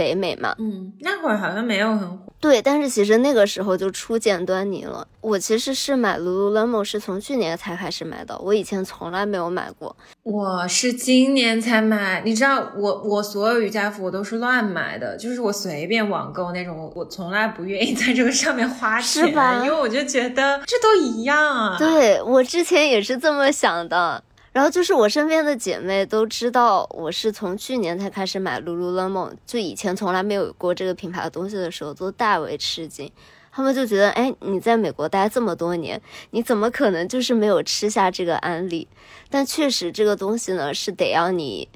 北美嘛，嗯，那会儿好像没有很火，对，但是其实那个时候就初见端倪了。我其实是买 Lululemon 是从去年才开始买的，我以前从来没有买过。我是今年才买，你知道，我我所有瑜伽服我都是乱买的，就是我随便网购那种，我从来不愿意在这个上面花钱，是吧？因为我就觉得这都一样啊。对我之前也是这么想的。然后就是我身边的姐妹都知道我是从去年才开始买 lululemon，就以前从来没有过这个品牌的东西的时候，都大为吃惊。他们就觉得，哎，你在美国待这么多年，你怎么可能就是没有吃下这个安利？但确实这个东西呢，是得要你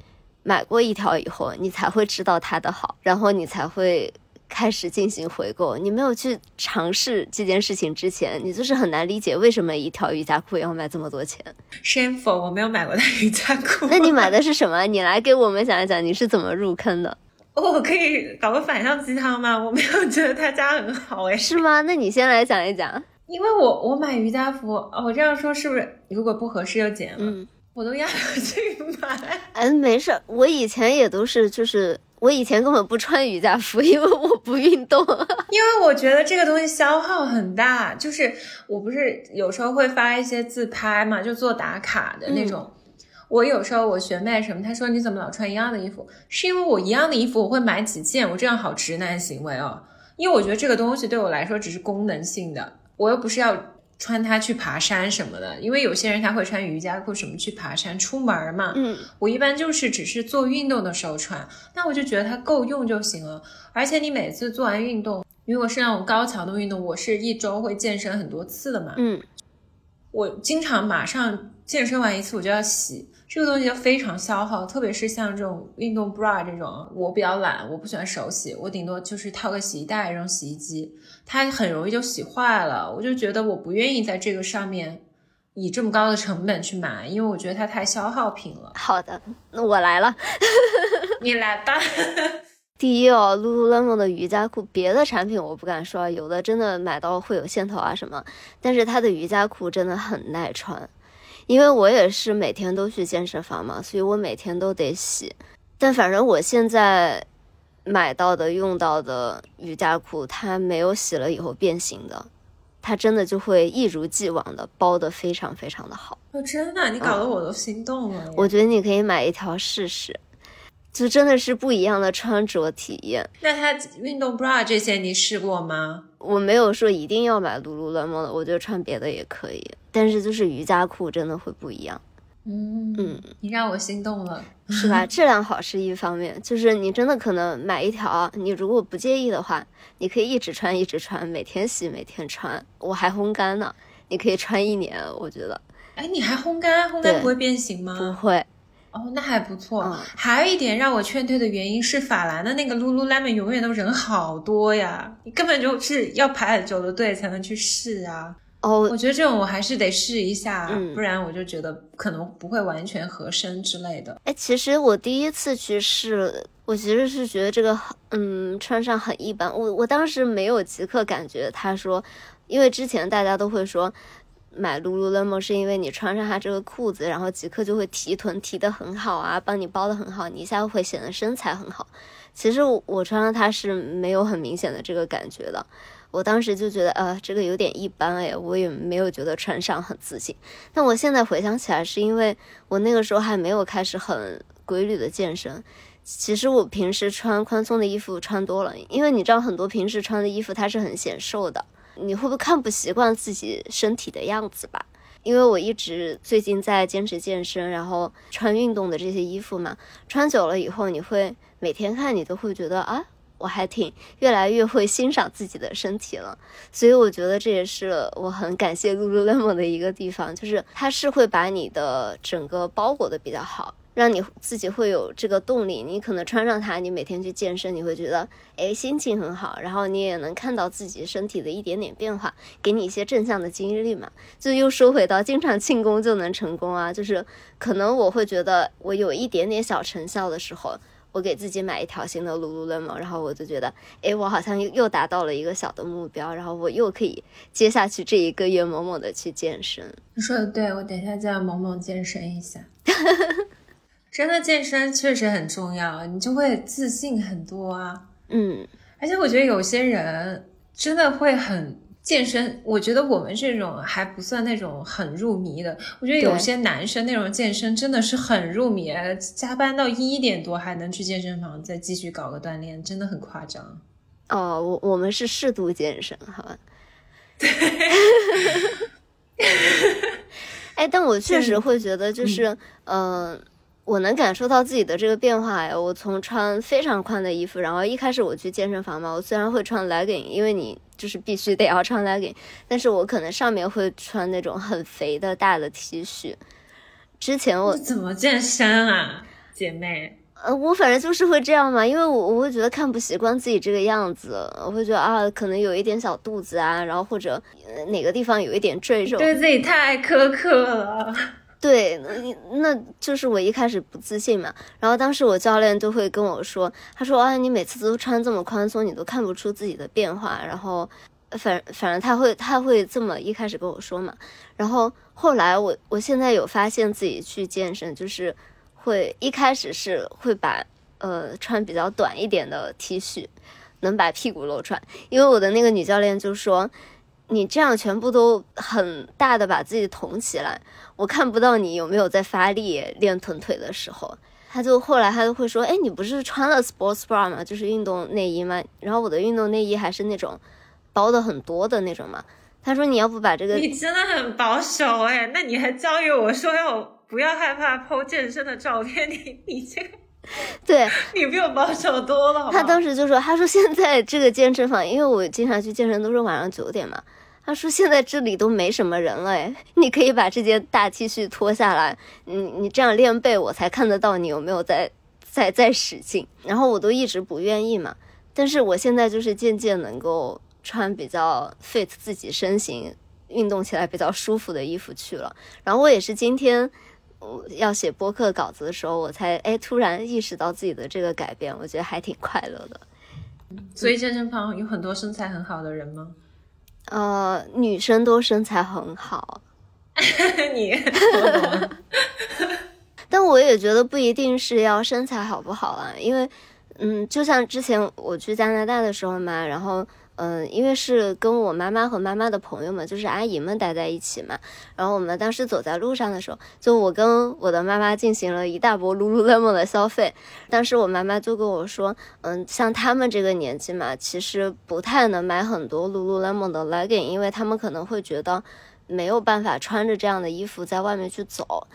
买过一条以后，你才会知道它的好，然后你才会。开始进行回购，你没有去尝试这件事情之前，你就是很难理解为什么一条瑜伽裤要卖这么多钱。Shameful，我没有买过的瑜伽裤。那你买的是什么？你来给我们讲一讲你是怎么入坑的。我可以搞个反向鸡汤吗？我没有觉得他家很好哎。是吗？那你先来讲一讲。因为我我买瑜伽服，我这样说是不是如果不合适就剪了？我都压不去买。嗯，没事，我以前也都是就是。我以前根本不穿瑜伽服，(laughs) 因为我不运动。(laughs) 因为我觉得这个东西消耗很大。就是我不是有时候会发一些自拍嘛，就做打卡的那种。我有时候我学妹什么，她说你怎么老穿一样的衣服？是因为我一样的衣服我会买几件，我这样好直男行为哦。因为我觉得这个东西对我来说只是功能性的，我又不是要。穿它去爬山什么的，因为有些人他会穿瑜伽裤什么去爬山出门嘛。嗯，我一般就是只是做运动的时候穿，那我就觉得它够用就行了。而且你每次做完运动，如果是那种高强度运动，我是一周会健身很多次的嘛。嗯，我经常马上健身完一次我就要洗。这个东西就非常消耗，特别是像这种运动 bra 这种，我比较懒，我不喜欢手洗，我顶多就是套个洗衣袋扔洗衣机，它很容易就洗坏了。我就觉得我不愿意在这个上面以这么高的成本去买，因为我觉得它太消耗品了。好的，那我来了，(laughs) 你来吧。(laughs) 第一哦，lululemon 的瑜伽裤，别的产品我不敢说，有的真的买到会有线头啊什么，但是它的瑜伽裤真的很耐穿，因为我也是每天都去健身房嘛，所以我每天都得洗。但反正我现在买到的、用到的瑜伽裤，它没有洗了以后变形的，它真的就会一如既往的包的非常非常的好。哦，真的，你搞得我都心动了。我觉得你可以买一条试试。就真的是不一样的穿着体验。那它运动 bra 这些你试过吗？我没有说一定要买 lululemon 的，我觉得穿别的也可以。但是就是瑜伽裤真的会不一样。嗯嗯，你让我心动了，(laughs) 是吧？质量好是一方面，就是你真的可能买一条，你如果不介意的话，你可以一直穿一直穿，每天洗每天穿。我还烘干呢，你可以穿一年，我觉得。哎，你还烘干？烘干不会变形吗？不会。哦，那还不错。还有一点让我劝退的原因是，法兰的那个 lululemon 永远都人好多呀，你根本就是要排很久的队才能去试啊。哦，我觉得这种我还是得试一下，不然我就觉得可能不会完全合身之类的。哎，其实我第一次去试，我其实是觉得这个嗯穿上很一般。我我当时没有即刻感觉，他说，因为之前大家都会说。买 lululemon 是因为你穿上它这个裤子，然后即刻就会提臀提得很好啊，帮你包得很好，你一下会显得身材很好。其实我穿上它是没有很明显的这个感觉的，我当时就觉得呃这个有点一般哎，我也没有觉得穿上很自信。但我现在回想起来，是因为我那个时候还没有开始很规律的健身。其实我平时穿宽松的衣服穿多了，因为你知道很多平时穿的衣服它是很显瘦的。你会不会看不习惯自己身体的样子吧？因为我一直最近在坚持健身，然后穿运动的这些衣服嘛，穿久了以后，你会每天看你都会觉得啊，我还挺越来越会欣赏自己的身体了。所以我觉得这也是我很感谢 lululemon 的一个地方，就是它是会把你的整个包裹的比较好。让你自己会有这个动力，你可能穿上它，你每天去健身，你会觉得，哎，心情很好，然后你也能看到自己身体的一点点变化，给你一些正向的激励嘛。就又说回到，经常庆功就能成功啊，就是可能我会觉得我有一点点小成效的时候，我给自己买一条新的 lululemon，然后我就觉得，哎，我好像又又达到了一个小的目标，然后我又可以接下去这一个月猛猛的去健身。你说的对，我等一下就要猛猛健身一下。(laughs) 真的健身确实很重要，你就会自信很多啊。嗯，而且我觉得有些人真的会很健身。我觉得我们这种还不算那种很入迷的。我觉得有些男生那种健身真的是很入迷，加班到一点多还能去健身房再继续搞个锻炼，真的很夸张。哦，我我们是适度健身，好吧？对。哎，但我确实会觉得，就是嗯。我能感受到自己的这个变化呀！我从穿非常宽的衣服，然后一开始我去健身房嘛，我虽然会穿 legging，因为你就是必须得要穿 legging，但是我可能上面会穿那种很肥的大的 T 恤。之前我怎么健身啊，姐妹？呃，我反正就是会这样嘛，因为我我会觉得看不习惯自己这个样子，我会觉得啊，可能有一点小肚子啊，然后或者哪个地方有一点赘肉，对自己太苛刻了。对，那那就是我一开始不自信嘛。然后当时我教练就会跟我说，他说：“啊，你每次都穿这么宽松，你都看不出自己的变化。”然后，反反正他会他会这么一开始跟我说嘛。然后后来我我现在有发现自己去健身，就是会一开始是会把呃穿比较短一点的 T 恤，能把屁股露出来，因为我的那个女教练就说。你这样全部都很大的把自己捅起来，我看不到你有没有在发力练臀腿的时候。他就后来他就会说，哎，你不是穿了 sports bra 吗？就是运动内衣吗？然后我的运动内衣还是那种包的很多的那种嘛。他说你要不把这个，你真的很保守哎，那你还教育我说要不要害怕 po 健身的照片，你你这个。(laughs) 对你比我保守多了。他当时就说：“他说现在这个健身房，因为我经常去健身都是晚上九点嘛。他说现在这里都没什么人了，哎，你可以把这件大 T 恤脱下来，你你这样练背，我才看得到你有没有在在在使劲。然后我都一直不愿意嘛，但是我现在就是渐渐能够穿比较 fit 自己身形、运动起来比较舒服的衣服去了。然后我也是今天。”我要写播客稿子的时候，我才哎突然意识到自己的这个改变，我觉得还挺快乐的。所以健身房有很多身材很好的人吗？呃，女生都身材很好，(laughs) 你 (laughs) (laughs) 但我也觉得不一定是要身材好不好啊，因为，嗯，就像之前我去加拿大的时候嘛，然后，嗯，因为是跟我妈妈和妈妈的朋友们，就是阿姨们待在一起嘛，然后我们当时走在路上的时候，就我跟我的妈妈进行了一大波 lululemon 的消费，当时我妈妈就跟我说，嗯，像他们这个年纪嘛，其实不太能买很多 lululemon 的 legging，因为他们可能会觉得没有办法穿着这样的衣服在外面去走。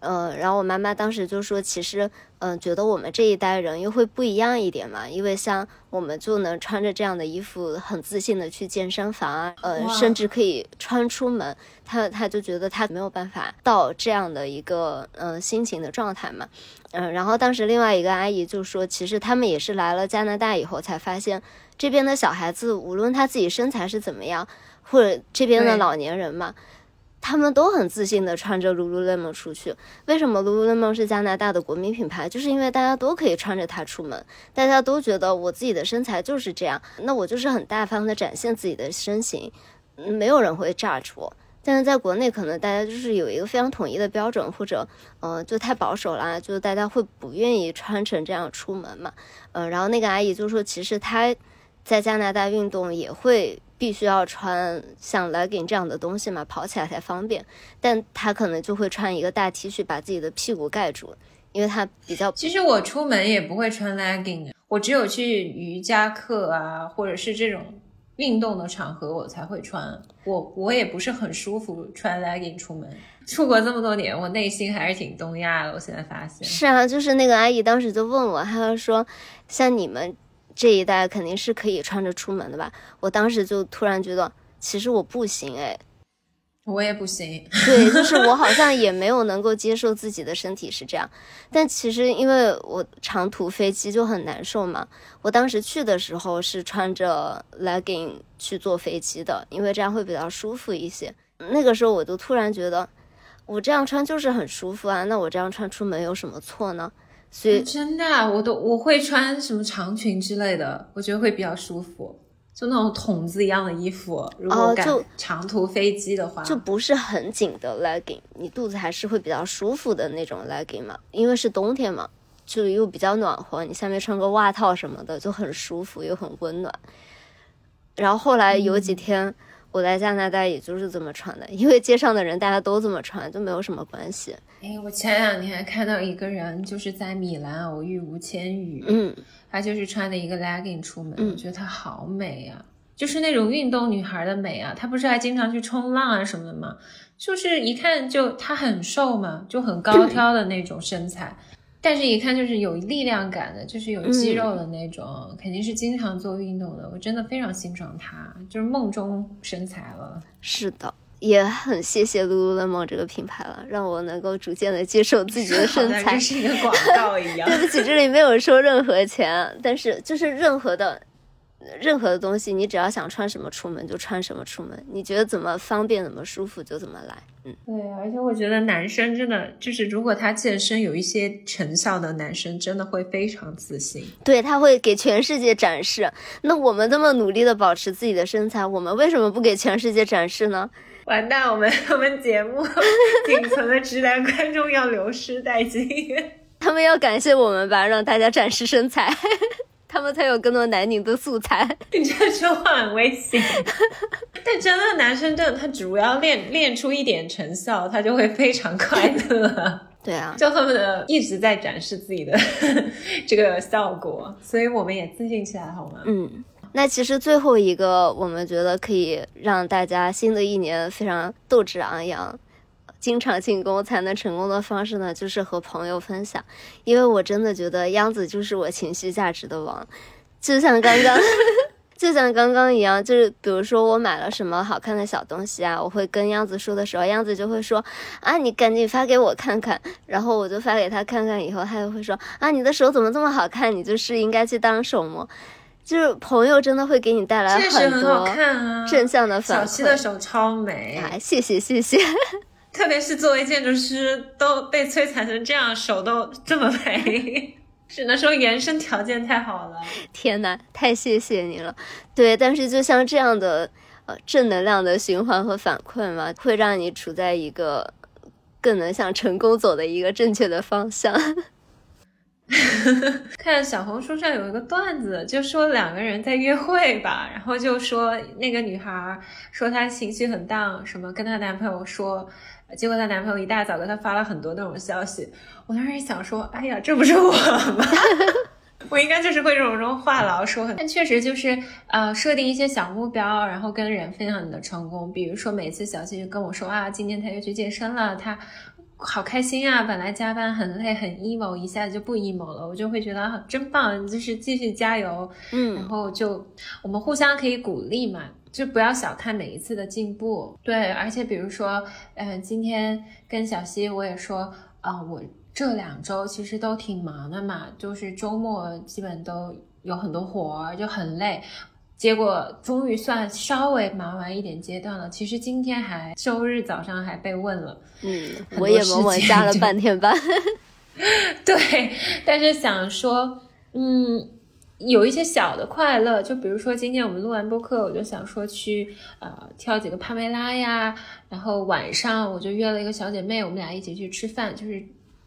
嗯，然后我妈妈当时就说，其实，嗯，觉得我们这一代人又会不一样一点嘛，因为像我们就能穿着这样的衣服，很自信的去健身房啊，呃，甚至可以穿出门。她她就觉得她没有办法到这样的一个嗯心情的状态嘛，嗯，然后当时另外一个阿姨就说，其实他们也是来了加拿大以后才发现，这边的小孩子无论他自己身材是怎么样，或者这边的老年人嘛。他们都很自信的穿着 lululemon 出去。为什么 lululemon 是加拿大的国民品牌？就是因为大家都可以穿着它出门，大家都觉得我自己的身材就是这样，那我就是很大方的展现自己的身形，没有人会 judge 我。但是在国内，可能大家就是有一个非常统一的标准，或者，嗯，就太保守啦，就大家会不愿意穿成这样出门嘛。嗯，然后那个阿姨就说，其实她在加拿大运动也会。必须要穿像 legging 这样的东西嘛，跑起来才方便。但他可能就会穿一个大 T 恤，把自己的屁股盖住，因为他比较。其实我出门也不会穿 legging，我只有去瑜伽课啊，或者是这种运动的场合我才会穿。我我也不是很舒服穿 legging 出门。出国这么多年，我内心还是挺东亚的。我现在发现。是啊，就是那个阿姨当时就问我，她说像你们。这一代肯定是可以穿着出门的吧？我当时就突然觉得，其实我不行哎，我也不行。对，就是我好像也没有能够接受自己的身体是这样。但其实因为我长途飞机就很难受嘛，我当时去的时候是穿着 legging 去坐飞机的，因为这样会比较舒服一些。那个时候我就突然觉得，我这样穿就是很舒服啊，那我这样穿出门有什么错呢？所以真的，我都我会穿什么长裙之类的，我觉得会比较舒服，就那种筒子一样的衣服。如果赶长途飞机的话，就不是很紧的 legging，你肚子还是会比较舒服的那种 legging 嘛，因为是冬天嘛，就又比较暖和，你下面穿个袜套什么的就很舒服又很温暖。然后后来有几天。我在加拿大也就是这么穿的，因为街上的人大家都这么穿，就没有什么关系。哎，我前两天看到一个人，就是在米兰偶遇吴千语，嗯，她就是穿的一个 legging 出门，我觉得她好美呀，就是那种运动女孩的美啊。她不是还经常去冲浪啊什么的吗？就是一看就她很瘦嘛，就很高挑的那种身材。但是，一看就是有力量感的，就是有肌肉的那种，肯定是经常做运动的。我真的非常欣赏他，就是梦中身材了。是的，也很谢谢 lululemon 这个品牌了，让我能够逐渐的接受自己的身材。(laughs) 是一个广告一样。(laughs) 对不起，这里没有收任何钱，但是就是任何的。任何的东西，你只要想穿什么出门就穿什么出门，你觉得怎么方便怎么舒服就怎么来。嗯，对，而且我觉得男生真的就是，如果他健身有一些成效的男生，真的会非常自信。对他会给全世界展示。那我们这么努力的保持自己的身材，我们为什么不给全世界展示呢？完蛋，我们我们节目仅存的直男观众要流失殆尽。(laughs) 他们要感谢我们吧，让大家展示身材。他们才有更多男女的素材。(laughs) 你这说话很危险。(laughs) 但真的，男生真的，他只要练练出一点成效，他就会非常快乐。对啊，就他们的一直在展示自己的 (laughs) 这个效果，所以我们也自信起来，好吗？嗯，那其实最后一个，我们觉得可以让大家新的一年非常斗志昂扬。经常进攻才能成功的方式呢，就是和朋友分享。因为我真的觉得央子就是我情绪价值的王，就像刚刚，(laughs) 就像刚刚一样，就是比如说我买了什么好看的小东西啊，我会跟央子说的时候，央子就会说啊，你赶紧发给我看看。然后我就发给他看看，以后他就会说啊，你的手怎么这么好看？你就是应该去当手模。就是朋友真的会给你带来很多正向的反馈。小七的手超美，啊，谢谢谢谢。(laughs) 特别是作为建筑师，都被摧残成这样，手都这么肥，只能说原生条件太好了。天呐，太谢谢你了。对，但是就像这样的呃正能量的循环和反馈嘛，会让你处在一个更能向成功走的一个正确的方向。(laughs) 看小红书上有一个段子，就说两个人在约会吧，然后就说那个女孩说她情绪很荡什么跟她男朋友说，结果她男朋友一大早给她发了很多那种消息。我当时想说，哎呀，这不是我吗？(laughs) 我应该就是会这种这种话痨说很，但确实就是呃设定一些小目标，然后跟人分享你的成功。比如说每次小七就跟我说啊，今天他又去健身了，他。好开心啊！本来加班很累很 emo，一下子就不 emo 了，我就会觉得真棒，就是继续加油。嗯，然后就我们互相可以鼓励嘛，就不要小看每一次的进步。对，而且比如说，嗯，今天跟小溪我也说，啊，我这两周其实都挺忙的嘛，就是周末基本都有很多活儿，就很累。结果终于算稍微忙完一点阶段了。其实今天还周日早上还被问了，嗯，我也默默加了半天班。(laughs) 对，但是想说，嗯，有一些小的快乐，就比如说今天我们录完播客，我就想说去呃跳几个帕梅拉呀，然后晚上我就约了一个小姐妹，我们俩一起去吃饭，就是。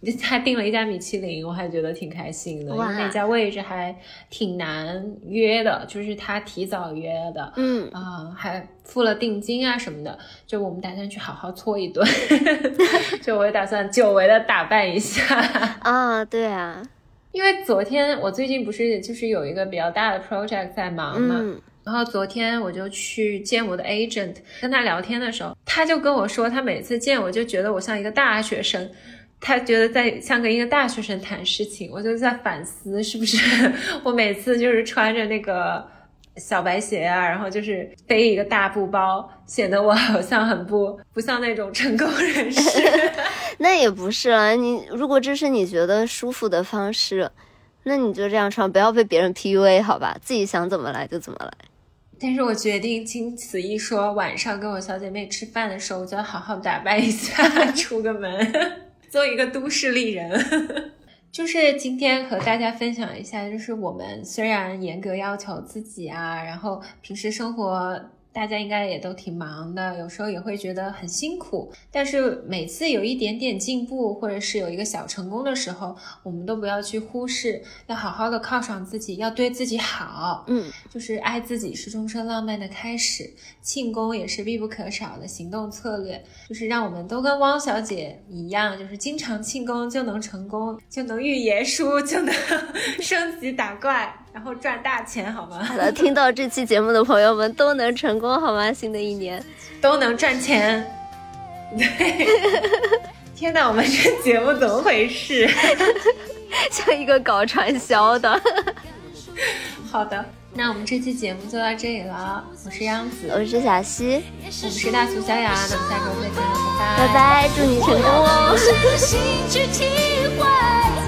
(laughs) 他订了一家米其林，我还觉得挺开心的，因为那家位置还挺难约的，就是他提早约的，嗯啊，还付了定金啊什么的，就我们打算去好好搓一顿，(laughs) 就我也打算久违的打扮一下 (laughs) 啊，对啊，因为昨天我最近不是就是有一个比较大的 project 在忙嘛，然后昨天我就去见我的 agent，跟他聊天的时候，他就跟我说，他每次见我就觉得我像一个大学生。他觉得在像跟一个大学生谈事情，我就在反思是不是 (laughs) 我每次就是穿着那个小白鞋啊，然后就是背一个大布包，显得我好像很不不像那种成功人士。(laughs) 那也不是啊，你如果这是你觉得舒服的方式，那你就这样穿，不要被别人 PUA 好吧？自己想怎么来就怎么来。但是我决定经此一说，晚上跟我小姐妹吃饭的时候，我就要好好打扮一下，(laughs) 出个门。做一个都市丽人，(laughs) 就是今天和大家分享一下，就是我们虽然严格要求自己啊，然后平时生活。大家应该也都挺忙的，有时候也会觉得很辛苦。但是每次有一点点进步，或者是有一个小成功的时候，我们都不要去忽视，要好好的犒赏自己，要对自己好。嗯，就是爱自己是终身浪漫的开始，庆功也是必不可少的行动策略。就是让我们都跟汪小姐一样，就是经常庆功就能成功，就能预言书，就能 (laughs) 升级打怪。然后赚大钱好吗？好的，听到这期节目的朋友们都能成功好吗？新的一年都能赚钱。对，天哪，我们这节目怎么回事？(laughs) 像一个搞传销的。好的，那我们这期节目就到这里了。我是央子，我是小溪，我们是大俗小雅。那我们下周再见了，拜拜。拜拜，祝你成功哦。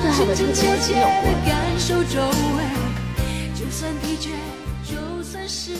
最好 (laughs) 的成功是有过。就算疲倦，就算是，